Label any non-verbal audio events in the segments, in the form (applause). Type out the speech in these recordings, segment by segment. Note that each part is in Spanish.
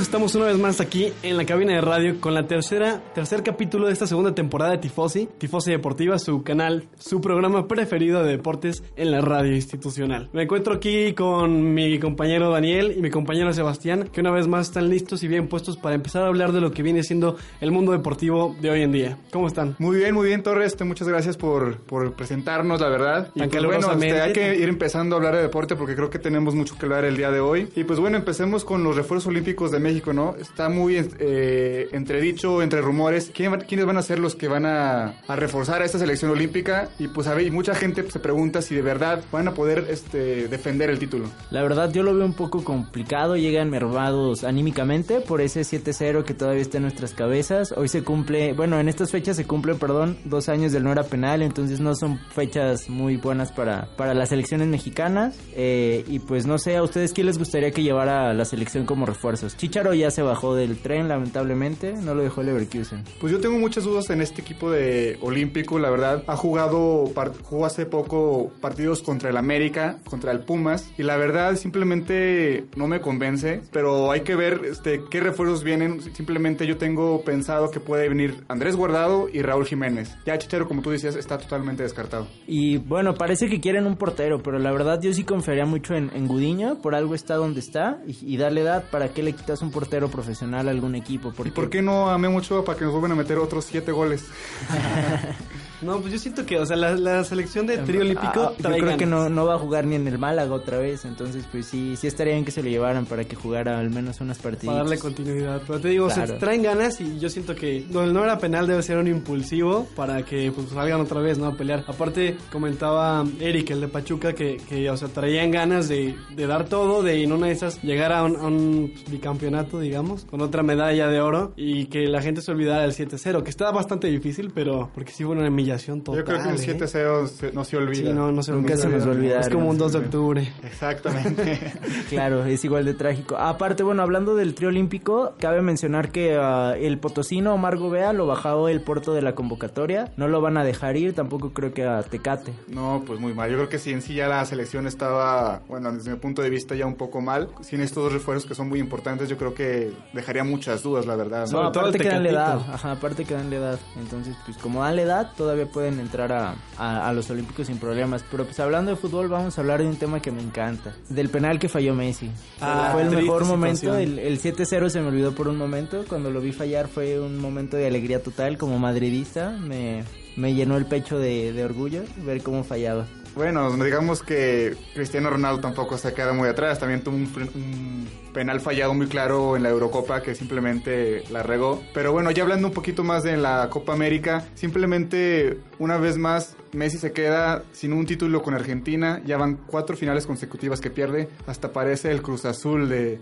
Estamos una vez más aquí en la cabina de radio con la tercera, tercer capítulo de esta segunda temporada de Tifosi, Tifosi Deportiva, su canal, su programa preferido de deportes en la radio institucional. Me encuentro aquí con mi compañero Daniel y mi compañero Sebastián, que una vez más están listos y bien puestos para empezar a hablar de lo que viene siendo el mundo deportivo de hoy en día. ¿Cómo están? Muy bien, muy bien, Torres. Muchas gracias por, por presentarnos, la verdad. Y pues, bueno, este, hay que ir empezando a hablar de deporte porque creo que tenemos mucho que hablar el día de hoy. Y pues bueno, empecemos con los refuerzos olímpicos de México ¿no? Está muy eh, entredicho, entre rumores, ¿quiénes van a ser los que van a, reforzar a esta selección olímpica? Y pues a ver, mucha gente se pregunta si de verdad van a poder este, defender el título. La verdad yo lo veo un poco complicado, llegan mermados anímicamente por ese 7-0 que todavía está en nuestras cabezas. Hoy se cumple, bueno, en estas fechas se cumplen, perdón, dos años del no era penal, entonces no son fechas muy buenas para, para las selecciones mexicanas. Eh, y pues no sé, ¿a ustedes qué les gustaría que llevara la selección como refuerzos? Chicharo ya se bajó del tren, lamentablemente. No lo dejó Leverkusen. Pues yo tengo muchas dudas en este equipo de Olímpico, la verdad. Ha jugado, jugó hace poco partidos contra el América, contra el Pumas. Y la verdad, simplemente no me convence. Pero hay que ver este, qué refuerzos vienen. Simplemente yo tengo pensado que puede venir Andrés Guardado y Raúl Jiménez. Ya Chichero, como tú decías, está totalmente descartado. Y bueno, parece que quieren un portero, pero la verdad yo sí confiaría mucho en, Gudiño. Por algo está donde está. Y, y darle edad, ¿para qué le quitas un portero? profesional a algún equipo. ¿Y por qué no amé mucho para que nos vuelvan a meter otros siete goles? (laughs) No, pues yo siento que, o sea, la, selección de trío olímpico. Ah, yo creo que no, no va a jugar ni en el Málaga otra vez. Entonces, pues sí, sí estaría bien que se lo llevaran para que jugara al menos unas partidas. Para darle continuidad. Pero te digo, se traen ganas y yo siento que donde no era penal debe ser un impulsivo para que pues, salgan otra vez, ¿no? A pelear. Aparte, comentaba Eric, el de Pachuca, que, que o sea, traían ganas de, de dar todo, de en una de esas llegar a un, bicampeonato, digamos, con otra medalla de oro y que la gente se olvidara del 7-0, que estaba bastante difícil, pero porque sí fue una yo creo que un 7-0 ¿eh? no se olvida. Sí, no, no se, Nunca se nos olvida. Es como un 2 de octubre. Exactamente. (laughs) claro, es igual de trágico. Aparte, bueno, hablando del trío olímpico, cabe mencionar que uh, el potosino Omar Gobea lo bajado el puerto de la convocatoria. No lo van a dejar ir, tampoco creo que a Tecate. No, pues muy mal. Yo creo que si en sí ya la selección estaba, bueno, desde mi punto de vista ya un poco mal. Sin estos dos refuerzos que son muy importantes, yo creo que dejaría muchas dudas, la verdad. No, aparte que dan la edad. Ajá, aparte que dan la edad. Entonces, pues como dan la edad, todavía pueden entrar a, a, los Olímpicos sin problemas. Pero pues hablando de fútbol, vamos a hablar de un tema que me encanta. Del penal que falló Messi. Ah, fue el mejor momento. El, el 7-0 se me olvidó por un momento. Cuando lo vi fallar fue un momento de alegría total. Como madridista me, me llenó el pecho de, de orgullo ver cómo fallaba. Bueno, digamos que Cristiano Ronaldo tampoco se queda muy atrás. También tuvo un, penal fallado muy claro en la Eurocopa que simplemente la regó. Pero bueno, ya hablando un poquito más de la Copa América, simplemente una vez más Messi se queda sin un título con Argentina. Ya van cuatro finales consecutivas que pierde. Hasta parece el Cruz Azul de,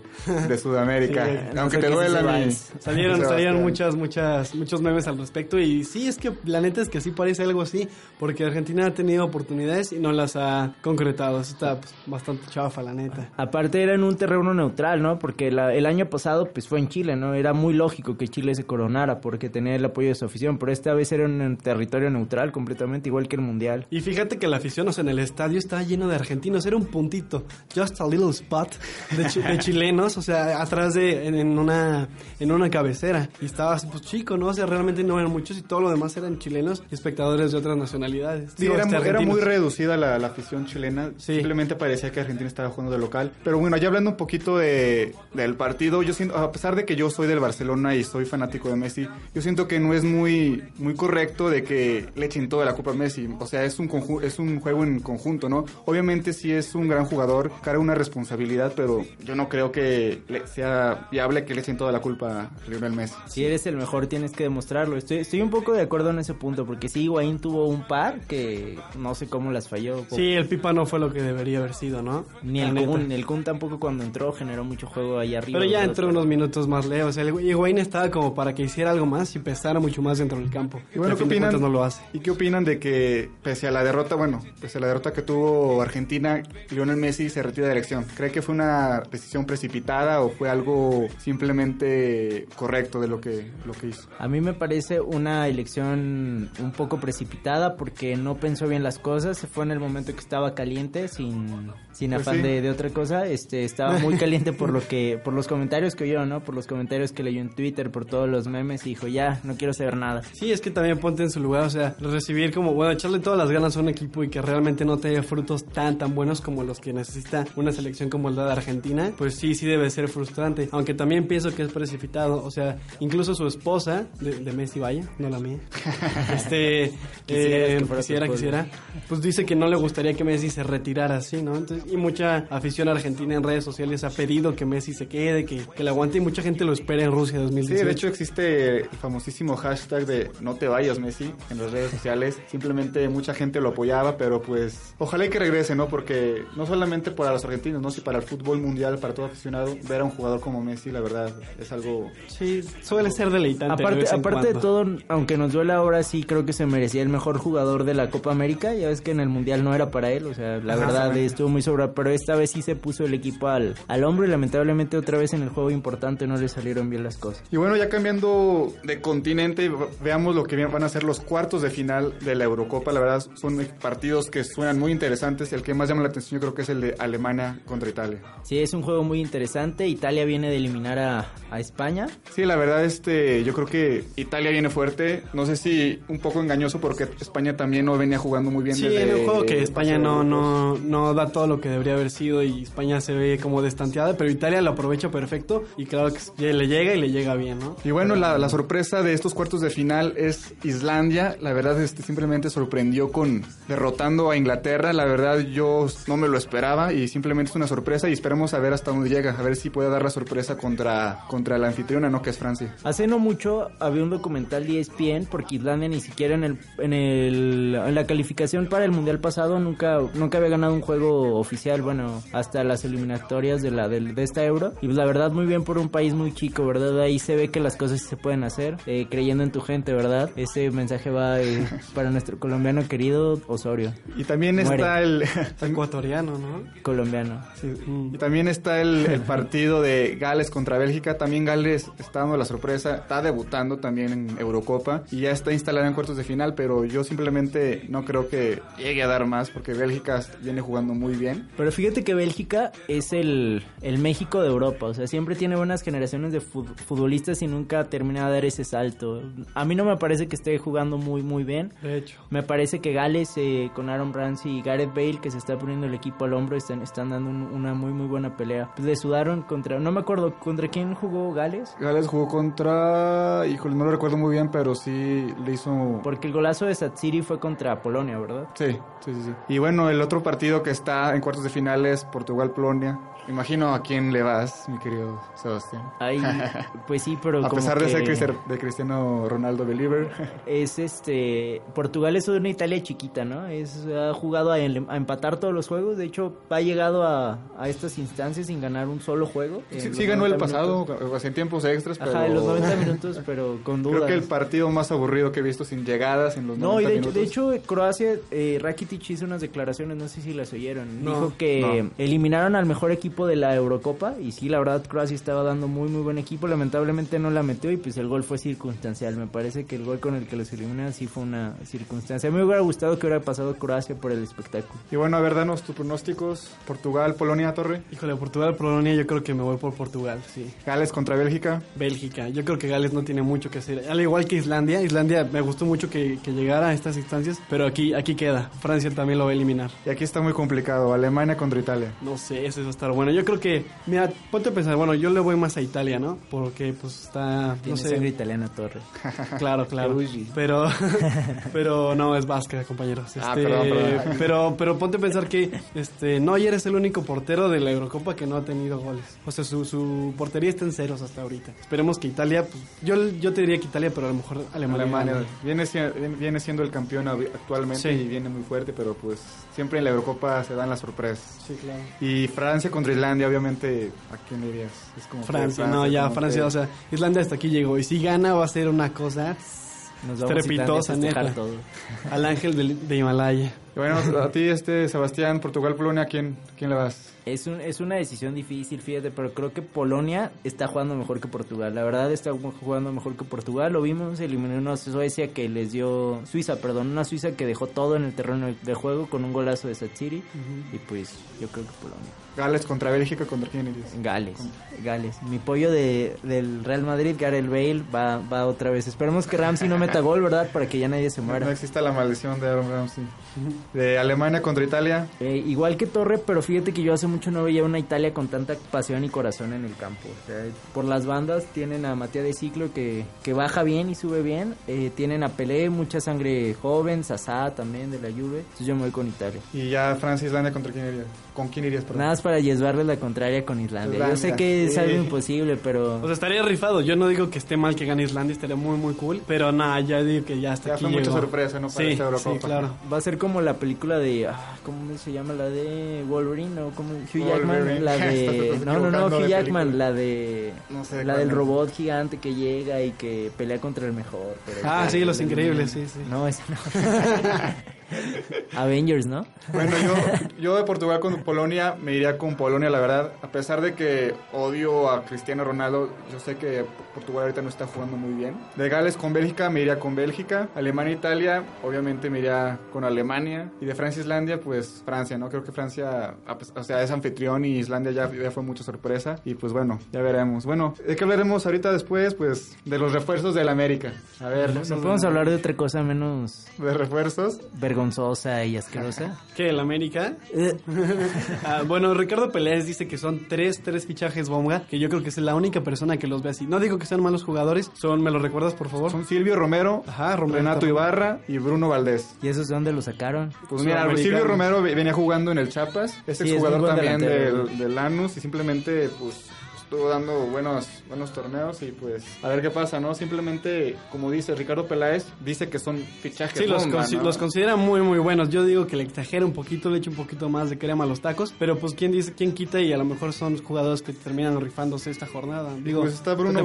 Sudamérica. (laughs) Aunque te duela. Mi, salieron, salieron muchas, muchas, muchos memes al respecto. Y sí, es que la neta es que sí parece algo así. Porque Argentina ha tenido oportunidades y no las ha concretado. Eso está pues, bastante chafa, la neta. Aparte era en un terreno neutral, ¿no? Porque el año pasado pues fue en Chile, ¿no? Era muy lógico que Chile se coronara porque tenía el apoyo de su afición. Pero esta vez era en un territorio neutral completamente igual que mundial. Y fíjate que la afición, o sea, en el estadio estaba lleno de argentinos, era un puntito, just a little spot de, chilenos, o sea, atrás de, en, una, en una cabecera. Y estaba pues chico, ¿no? O sea, realmente no eran muchos y todo lo demás eran chilenos y espectadores de otras nacionalidades. Sí, era, este, era, muy reducida la, afición chilena, simplemente parecía que Argentina estaba jugando de local. Pero bueno, ya hablando un poquito de, del partido, yo siento, a pesar de que yo soy del Barcelona y soy fanático de Messi, yo siento que no es muy, muy correcto de que le echen toda la culpa a Messi. O sea, es un, es un juego en conjunto, ¿no? Obviamente sí es un gran jugador, carga una responsabilidad, pero yo no creo que sea viable que le echen toda la culpa a Lionel Messi. Si eres el mejor tienes que demostrarlo. Estoy, estoy un poco de acuerdo en ese punto, porque sí, Higuaín tuvo un par que no sé cómo las falló falló. Sí, el Pipa no fue lo que debería haber sido, ¿no? Ni el Kun, el Kun tampoco cuando entró generó mucho juego ahí arriba. Pero ya entró unos minutos más lejos. El Higuaín estaba como para que hiciera algo más y pesara mucho más dentro del campo. Y bueno, ¿qué opinan? No lo hace. ¿Y qué opinan de que pese a la derrota, bueno, pese a la derrota que tuvo Argentina, Lionel Messi se retira de elección? ¿Cree que fue una decisión precipitada o fue algo simplemente correcto de lo que, lo que hizo? A mí me parece una elección un poco precipitada porque no pensó bien las cosas, se fue en el momento que estaba caliente sin, sin pues afán de, de, otra cosa, este estaba muy (laughs) caliente por lo que por los comentarios que oyó, ¿no? Por los comentarios que leyó en Twitter, por todos los memes y dijo, "Ya, no quiero saber nada." Sí, es que también ponte en su lugar, o sea, recibir como, bueno, echarle todas las ganas a un equipo y que realmente no te dé frutos tan tan buenos como los que necesita una selección como la de Argentina, pues sí, sí debe ser frustrante, aunque también pienso que es precipitado, o sea, incluso su esposa de, Messi vaya, no la mía. (laughs) este eh, quisiera, quisiera, pues dice que no le gustaría que Messi se retirara así, ¿no? Entonces, y mucha afición argentina en redes sociales ha pedido que Messi se quede, que, que le aguante y mucha gente lo espera en Rusia 2018. Sí, de hecho existe el famosísimo hashtag de no te vayas Messi en las redes sociales. Simplemente mucha gente lo apoyaba, pero pues ojalá que regrese, ¿no? Porque no solamente para los argentinos, ¿no? sino para el fútbol mundial, para todo aficionado, ver a un jugador como Messi, la verdad, es algo... Sí, suele ser deleitante. Aparte, de, aparte de todo, aunque nos duele ahora, sí creo que se merecía el mejor jugador de la Copa América. Ya ves que en el Mundial no era para él, o sea, la verdad estuvo muy sobra, pero esta vez sí se puso el equipo al, al hombro y lamentablemente otra vez en el juego importante no le salieron bien las cosas. Y bueno, ya cambiando de continente, veamos lo que van a ser los cuartos de final de la Eurocopa. La verdad son partidos que suenan muy interesantes. El que más llama la atención yo creo que es el de Alemania contra Italia. Sí, es un juego muy interesante. Italia viene de eliminar a, a España. Sí, la verdad este, yo creo que Italia viene fuerte. No sé si un poco engañoso porque España también no venía jugando muy bien. Sí, en un juego que España no, no, no da todo lo que debería haber sido y España se ve como destanteada, pero Italia lo aprovecha perfecto y claro que le llega y le llega bien, ¿no? Y bueno, la, la sorpresa de estos cuartos de final es Islandia. La verdad, este simplemente sorprendió con derrotando a Inglaterra. La verdad, yo no me lo esperaba y simplemente es una sorpresa y esperemos a ver hasta dónde llega, a ver si puede dar la sorpresa contra, contra la anfitriona, ¿no? Que es Francia. Hace no mucho había un documental de ESPN porque Islandia ni siquiera en el, en el en la calificación para el mundial pasado nunca nunca había ganado un juego oficial, bueno, hasta las eliminatorias de la de, de esta Euro y la verdad muy bien por un país muy chico, ¿verdad? Ahí se ve que las cosas se pueden hacer, eh, creyendo en tu gente, ¿verdad? Ese mensaje va eh, (laughs) para nuestro colombiano querido Osorio. Y también está el ecuatoriano, ¿no? Colombiano. Y también está el, partido de Gales contra Bélgica. También Gales está dando la sorpresa, está debutando también en Eurocopa y ya está instalada en cuartos de final, pero yo simplemente no creo que llegue a dar más porque Bélgica viene jugando muy bien. Pero fíjate que Bélgica es el, el México de Europa, o sea, siempre tiene buenas generaciones de futbolistas y nunca termina de dar ese salto. A mí no me parece que esté jugando muy muy bien. De hecho. Me parece que Gales eh, con Aaron Ramsey y Gareth Bale que se está poniendo el equipo al hombro están, están dando una muy muy buena pelea. Pues le sudaron contra, no me acuerdo, ¿contra quién jugó Gales? Gales jugó contra, híjole, no lo recuerdo muy bien, pero sí le hizo... Porque el golazo de Satsiri fue contra Polonia, ¿verdad? Sí, sí, sí, sí. Y bueno, el otro partido que está en cuartos de final es Portugal-Polonia. Imagino a quién le vas, mi querido Sebastián. Ay, (laughs) pues sí, pero a pesar de ser de Cristiano Ronaldo believer. (laughs) Es este Portugal es una Italia chiquita, ¿no? Es ha jugado a, empatar todos los juegos. De hecho, ha llegado a, a, estas instancias sin ganar un solo juego. Sí, ganó el pasado, en tiempos extras, pero... Ajá, en los 90 minutos, pero con dudas. (laughs) Creo que el partido más aburrido que he visto sin llegadas en los no, 90 y de minutos. Hecho, de hecho, Croacia, eh, Rakitic hizo unas declaraciones, no sé si las oyeron. Dijo que eliminaron al mejor equipo de la Eurocopa y sí, la verdad Croacia estaba dando muy muy buen equipo, lamentablemente no la metió y pues el gol fue circunstancial, me parece que el gol con el que los eliminan sí fue una circunstancia. Me hubiera gustado que hubiera pasado Croacia por el espectáculo. Y bueno, a ver, danos tus pronósticos, Portugal, Polonia, Torre. Híjole, Portugal, Polonia, yo creo que me voy por Portugal, sí. Gales contra Bélgica. Bélgica, yo creo que Gales no tiene mucho que hacer, al igual que Islandia, Islandia me gustó mucho que, que llegara a estas instancias, pero aquí, aquí queda, Francia también lo va a eliminar. Y aquí está muy complicado, Alemania contra Italia. No sé, eso va a estar bueno. Yo creo que mira, ponte a pensar, bueno, yo le voy más a Italia, ¿no? Porque pues está, no sé. sangre italiana torre. (laughs) Claro, claro. pero, (laughs) (laughs) pero no, es vasca, compañeros. ah, este, perdón, perdón. Pero, pero ponte a pensar que este, Neuer es el único portero de la Eurocopa que no ha tenido goles. O sea, su, su portería está en ceros hasta ahorita. Esperemos que Italia, pues, yo, yo te diría que Italia, pero a lo mejor Alemania. Alemania viene, viene siendo el campeón actualmente y viene muy fuerte. fuerte, pero pues siempre en la Eurocopa se dan las sorpresas. Sí, claro. Y Francia contra Islandia, obviamente, ¿a quién dirías? Es como Francia, no, ya Francia, o sea, Islandia hasta aquí llegó. Y si gana va a ser una cosa Nos Trepitosa, neta. Todo. Al ángel de, Himalaya. Bueno, a ti, este Sebastián, Portugal, Polonia, ¿quién, quién le vas? Es, un, es una decisión difícil, fíjate, pero creo que Polonia está jugando mejor que Portugal. La verdad está jugando mejor que Portugal. Lo vimos, eliminó una Suecia que les dio... Suiza, perdón, una Suiza que dejó todo en el terreno de juego con un golazo de Satsiri. Y pues yo creo que Polonia. Gales contra Bélgica, ¿contra quién irías? Gales, Gales. Mi pollo de, del Real Madrid, Gareth Bale, va, va otra vez. Esperemos que Ramsey no meta gol, ¿verdad? Para que ya nadie se muera. No exista la maldición de Aaron Ramsey. (laughs) De Alemania contra Italia. Eh, igual que Torre, pero fíjate que yo hace mucho no veía una Italia con tanta pasión y corazón en el campo. por las bandas tienen a Matías de Ciclo que, que baja bien y sube bien. Eh, tienen a Pelé, mucha sangre joven, Sasá también de la Juve. Entonces yo me voy con Italia. ¿Y ya Francia Islandia contra quién irías? ¿Con quién irías? Nada más para llevarle la contraria con Islandia. Yo sé que es algo imposible, pero... O sea, estaría rifado. Yo no digo que esté mal que gane Islandia, estaría muy, muy cool. Pero nada, ya digo que ya está ya aquí. fue mucha sorpresa, ¿no? Para sí, sí, claro. Va a ser como la película de... Ah, ¿Cómo se llama? La de Wolverine o como Hugh Jackman. La (laughs) de... no, no, no, Hugh Jackman. La de... No sé la del robot gigante que llega y que pelea contra el mejor. ah, sí, Los Increíbles, sí, sí. No, esa no. (laughs) (laughs) Avengers, ¿no? Bueno, yo, (laughs) yo de Portugal con Polonia me iría con Polonia, la verdad. A pesar de que odio a Cristiano Ronaldo, yo sé que Portugal ahorita no está jugando muy bien. De Gales con Bélgica me iría con Bélgica. Alemania Italia, obviamente me iría con Alemania. Y de Francia Islandia, pues Francia, ¿no? Creo que Francia, o sea, es anfitrión y Islandia ya, ya fue mucha sorpresa. Y pues bueno, ya veremos. Bueno, ¿de qué hablaremos ahorita después? Pues de los refuerzos del América. A ver. No, podemos hablar de otra cosa menos... ¿De refuerzos? Vergonzosa y asquerosa. (laughs) ¿Qué, el América? Eh. (laughs) Ah, bueno, Ricardo Peláez dice que son tres, tres fichajes bomba, que yo creo que es la única persona que los ve así. No digo que sean malos jugadores, son, ¿me lo recuerdas, por favor? Son Silvio Romero, Ajá, Renato Ibarra y Bruno Valdés. ¿Y esos de dónde los sacaron? Pues mira, Silvio Romero venía jugando en el Chapas, es el jugador también del, del Lanús y simplemente, pues estuvo dando buenos, buenos torneos y pues a ver qué pasa, ¿no? Simplemente, como dice Ricardo Peláez, dice que son fichajes. Sí, los, los considera muy, muy buenos. Yo digo que le exagera un poquito, le echa un poquito más de crema a los tacos, pero pues quién dice, quién quita y a lo mejor son jugadores que terminan rifándose esta jornada. Digo, pues está Bruno,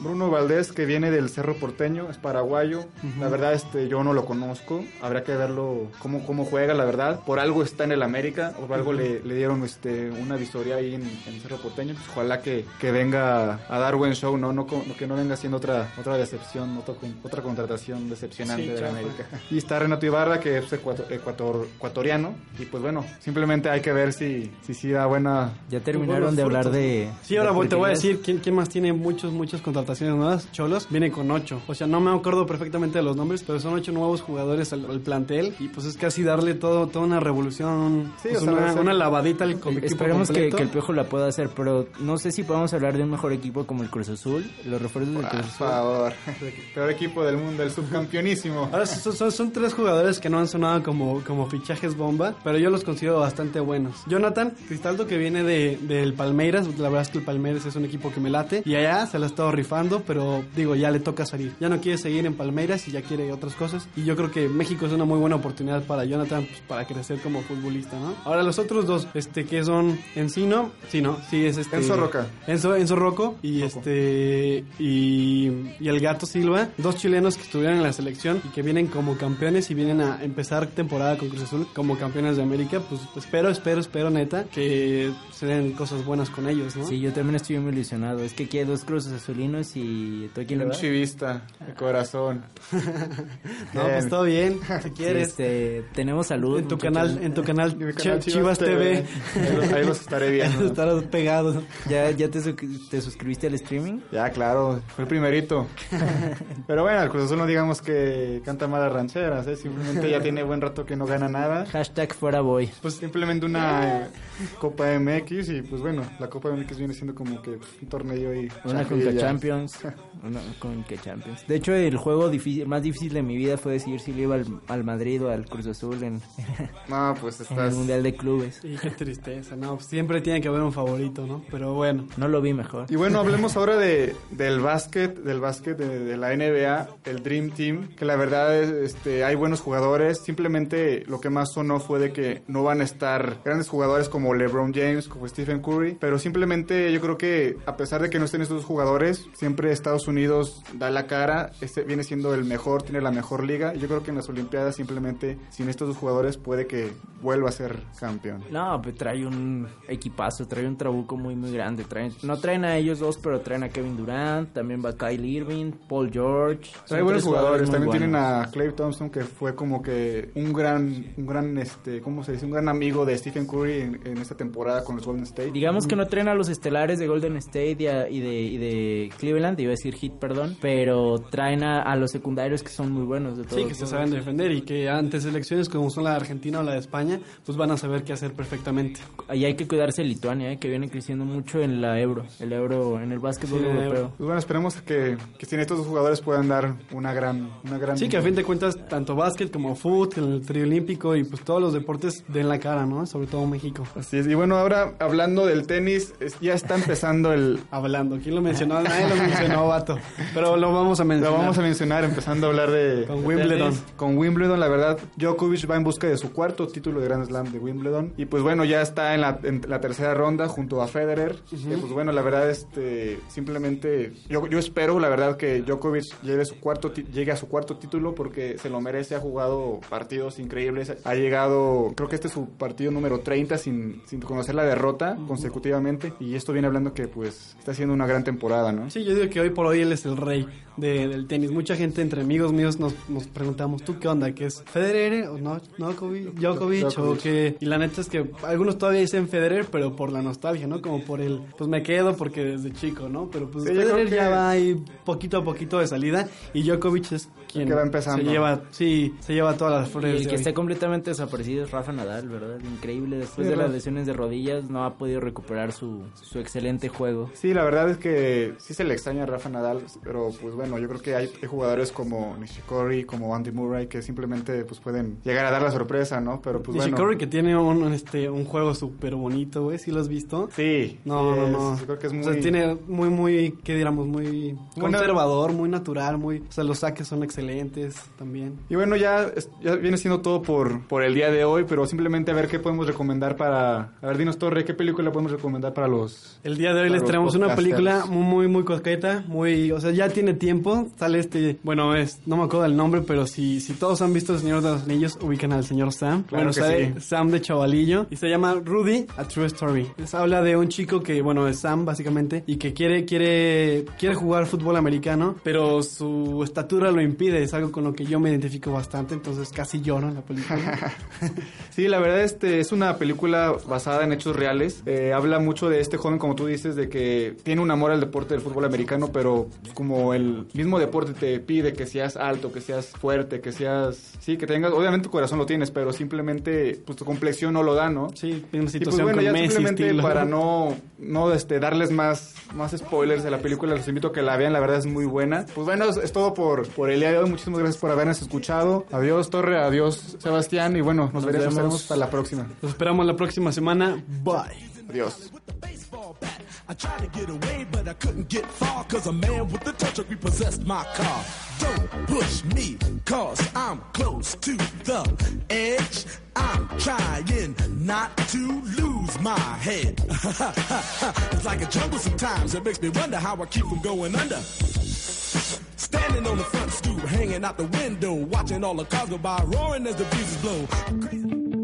Bruno Valdés que viene del Cerro Porteño, es paraguayo. La verdad, este, yo no lo conozco, habrá que verlo cómo, cómo juega, la verdad. Por algo está en el América, o por algo le, le, dieron este, una visoria ahí en, en Cerro Porteño. Pues, ojalá que que, venga a dar buen show, no, no que no venga siendo otra otra decepción, otra, otra contratación decepcionante de América. Y está Renato Ibarra, que es ecuator, ecuatoriano, y pues bueno, simplemente hay que ver si si, si da buena... Ya terminaron de hablar de... Sí, ahora te voy a decir quién, quién más tiene muchos, muchas contrataciones nuevas. Cholos viene con ocho. O sea, no me acuerdo perfectamente de los nombres, pero son ocho nuevos jugadores al, plantel, y pues es casi darle todo toda una revolución, pues una, lavadita al equipo Esperemos que, que, el Piojo la pueda hacer, pero no sé si podemos hablar de un mejor equipo como el Cruz Azul. Los refuerzos del Cruz Azul. Por favor, peor equipo del mundo, el subcampeonísimo. Ahora, son, son, tres jugadores que no han sonado como, como fichajes bomba, pero yo los considero bastante buenos. Jonathan Cristaldo, que viene de, del Palmeiras. La verdad es que el Palmeiras es un equipo que me late. Y allá se la ha estado rifando, pero digo, ya le toca salir. Ya no quiere seguir en Palmeiras y ya quiere otras cosas. Y yo creo que México es una muy buena oportunidad para Jonathan pues, para crecer como futbolista, ¿no? Ahora, los otros dos, este, que son Encino, sí, ¿no? Sí, es este. Enzo Roca. Enzo, Enzo Rocco y este y, el Gato Silva, dos chilenos que estuvieron en la selección y que vienen como campeones y vienen a empezar temporada con Cruz Azul como campeones de América, pues espero, espero, espero neta que se den cosas buenas con ellos, ¿no? Sí, yo también estoy muy ilusionado. Es que aquí hay dos cruces azulinos y tú aquí Un chivista de corazón. (laughs) no, pues todo bien, si quieres. este, tenemos salud. En tu canal, en tu canal, Chivas, TV. Ahí los estaré viendo. (laughs) Estarás pegado. Ya, ya te, te suscribiste al streaming? Ya, claro, fue el primerito. (laughs) Pero bueno, el Cruz Azul no digamos que canta malas rancheras, ¿eh? simplemente ya tiene buen rato que no gana nada. Hashtag fuera boy. Pues simplemente una Copa MX y pues bueno, la Copa MX viene siendo como que un torneo y... Una Conca Champions. (laughs) Una Conca Champions. De hecho, el juego difícil, más difícil de mi vida fue decidir si le iba al, Madrid o al Cruz Azul en, (laughs) no, pues estás... el Mundial de Clubes. Sí, qué tristeza, no, pues siempre tiene que haber un favorito, ¿no? Pero bueno, no lo vi mejor. Y bueno, hablemos ahora de, del básquet, del básquet de, la NBA, el Dream Team, que la verdad es, este, hay buenos jugadores. Simplemente lo que más sonó fue de que no van a estar grandes jugadores como LeBron James, como Stephen Curry, pero simplemente yo creo que a pesar de que no estén estos jugadores, siempre Estados Unidos da la cara, este viene siendo el mejor, tiene la mejor liga. Yo creo que en las Olimpiadas simplemente sin estos dos jugadores puede que vuelva a ser campeón. No, pues trae un equipazo, trae un trabuco muy muy grande. Traen, no traen a ellos dos, pero traen a Kevin Durant, también va Kyle Irving, Paul George. Trae buenos jugadores, también tienen a Clay Thompson que fue como que un gran, un gran, este, ¿cómo se dice? Un gran amigo de Stephen Curry en, esta temporada con los Golden State. Digamos que no traen a los estelares de Golden State y, de, de Cleveland, iba a decir Hit, perdón, pero traen a, los secundarios que son muy buenos de todos. Sí, que se saben defender y que ante selecciones como son la de Argentina o la de España, pues van a saber qué hacer perfectamente. Ahí hay que cuidarse de Lituania, eh, que viene creciendo mucho en la Euro, el Euro en el básquetbol europeo. Pues bueno, esperemos que, que sin estos dos jugadores puedan dar una gran, una gran... Sí, que a fin de cuentas tanto básquet como fútbol, el trío olímpico y pues todos los deportes den la cara, ¿no? Sobre todo México. Así es. Y bueno, ahora hablando del tenis, ya está empezando el... (laughs) Hablando, ¿quién lo mencionó? Nadie lo mencionó, vato. Pero lo vamos a mencionar. Lo vamos a mencionar empezando a hablar de... Con Wimbledon. Con Wimbledon, la verdad, Djokovic va en busca de su cuarto título de Grand Slam de Wimbledon. Y pues bueno, ya está en la, tercera ronda junto a Federer. Pues bueno, la verdad, este, simplemente yo, yo espero, la verdad, que Djokovic llegue, su cuarto, llegue a su cuarto título porque se lo merece. Ha jugado partidos increíbles. Ha llegado, creo que este es su partido número 30 sin, sin conocer la derrota consecutivamente. Y esto viene hablando que pues está haciendo una gran temporada, ¿no? Sí, yo digo que hoy por hoy él es el rey del tenis. Mucha gente entre amigos míos nos, nos preguntamos, ¿tú qué onda? ¿Qué es Federer o no? Djokovic, Djokovic, o qué? Y la neta es que algunos todavía dicen Federer, pero por la nostalgia, ¿no? Como por el, pues me quedo porque desde chico, ¿no? Pero pues Federer ya va ahí poquito a poquito de salida y Djokovic es quien que va empezando. se lleva, sí, se lleva todas las flores. Y el que está completamente desaparecido es Rafa Nadal, ¿verdad? Increíble, después de las lesiones de rodillas no ha podido recuperar su, su excelente juego. Sí, la verdad es que sí se le extraña a Rafa Nadal, pero pues bueno, yo creo que hay, jugadores como Nishikori, como Andy Murray que simplemente pues pueden llegar a dar la sorpresa, ¿no? Pero pues Nishikori que tiene un, este, un juego súper bonito, güey, ¿sí lo has visto? Sí. No, no, no. Yo creo que es muy... O sea, tiene muy, muy, ¿qué diríamos? Muy conservador, muy natural, muy... O sea, los saques son excelentes también. Y bueno, ya, ya viene siendo todo por, por el día de hoy, pero simplemente a ver qué podemos recomendar para... A ver, dinos, Torre, ¿qué película podemos recomendar para los... El día de hoy les traemos una película muy, muy, coqueta, muy... O sea, ya tiene tiempo, sale este... Bueno, es... No me acuerdo del nombre, pero si, si todos han visto El Señor de los Anillos, ubican al señor Sam. Claro bueno, sale Sam de chavalillo y se llama Rudy, A True Story. Es, habla de un chico que, bueno, es Sam básicamente y que quiere, quiere, quiere jugar fútbol americano, pero su estatura lo impide. Es algo con lo que yo me identifico bastante, entonces casi lloro en la película. (laughs) sí, la verdad este es una película basada en hechos reales. Eh, habla mucho de este joven, como tú dices, de que tiene un amor al deporte del fútbol americano, pero como el mismo deporte te pide que seas alto, que seas fuerte, que seas, sí, que tengas, obviamente tu corazón lo tienes, pero simplemente pues tu complexión no lo da, ¿no? Sí, una situación y pues bueno, ya simplemente para no no este darles más más spoilers de la película, los invito a que la vean, la verdad es muy buena. Pues bueno, es, todo por por el día de hoy. Muchísimas gracias por habernos escuchado. Adiós Torre, adiós Sebastián y bueno, nos, veremos hasta la próxima. Nos esperamos la próxima semana. Bye. Adiós. I tried to get away, but I couldn't get far, cause a man with the touch of repossessed my car. Don't push me, cause I'm close to the edge. I'm trying not to lose my head. (laughs) it's like a jungle sometimes, it makes me wonder how I keep from going under. Standing on the front stoop, hanging out the window, watching all the cars go by, roaring as the breezes blow.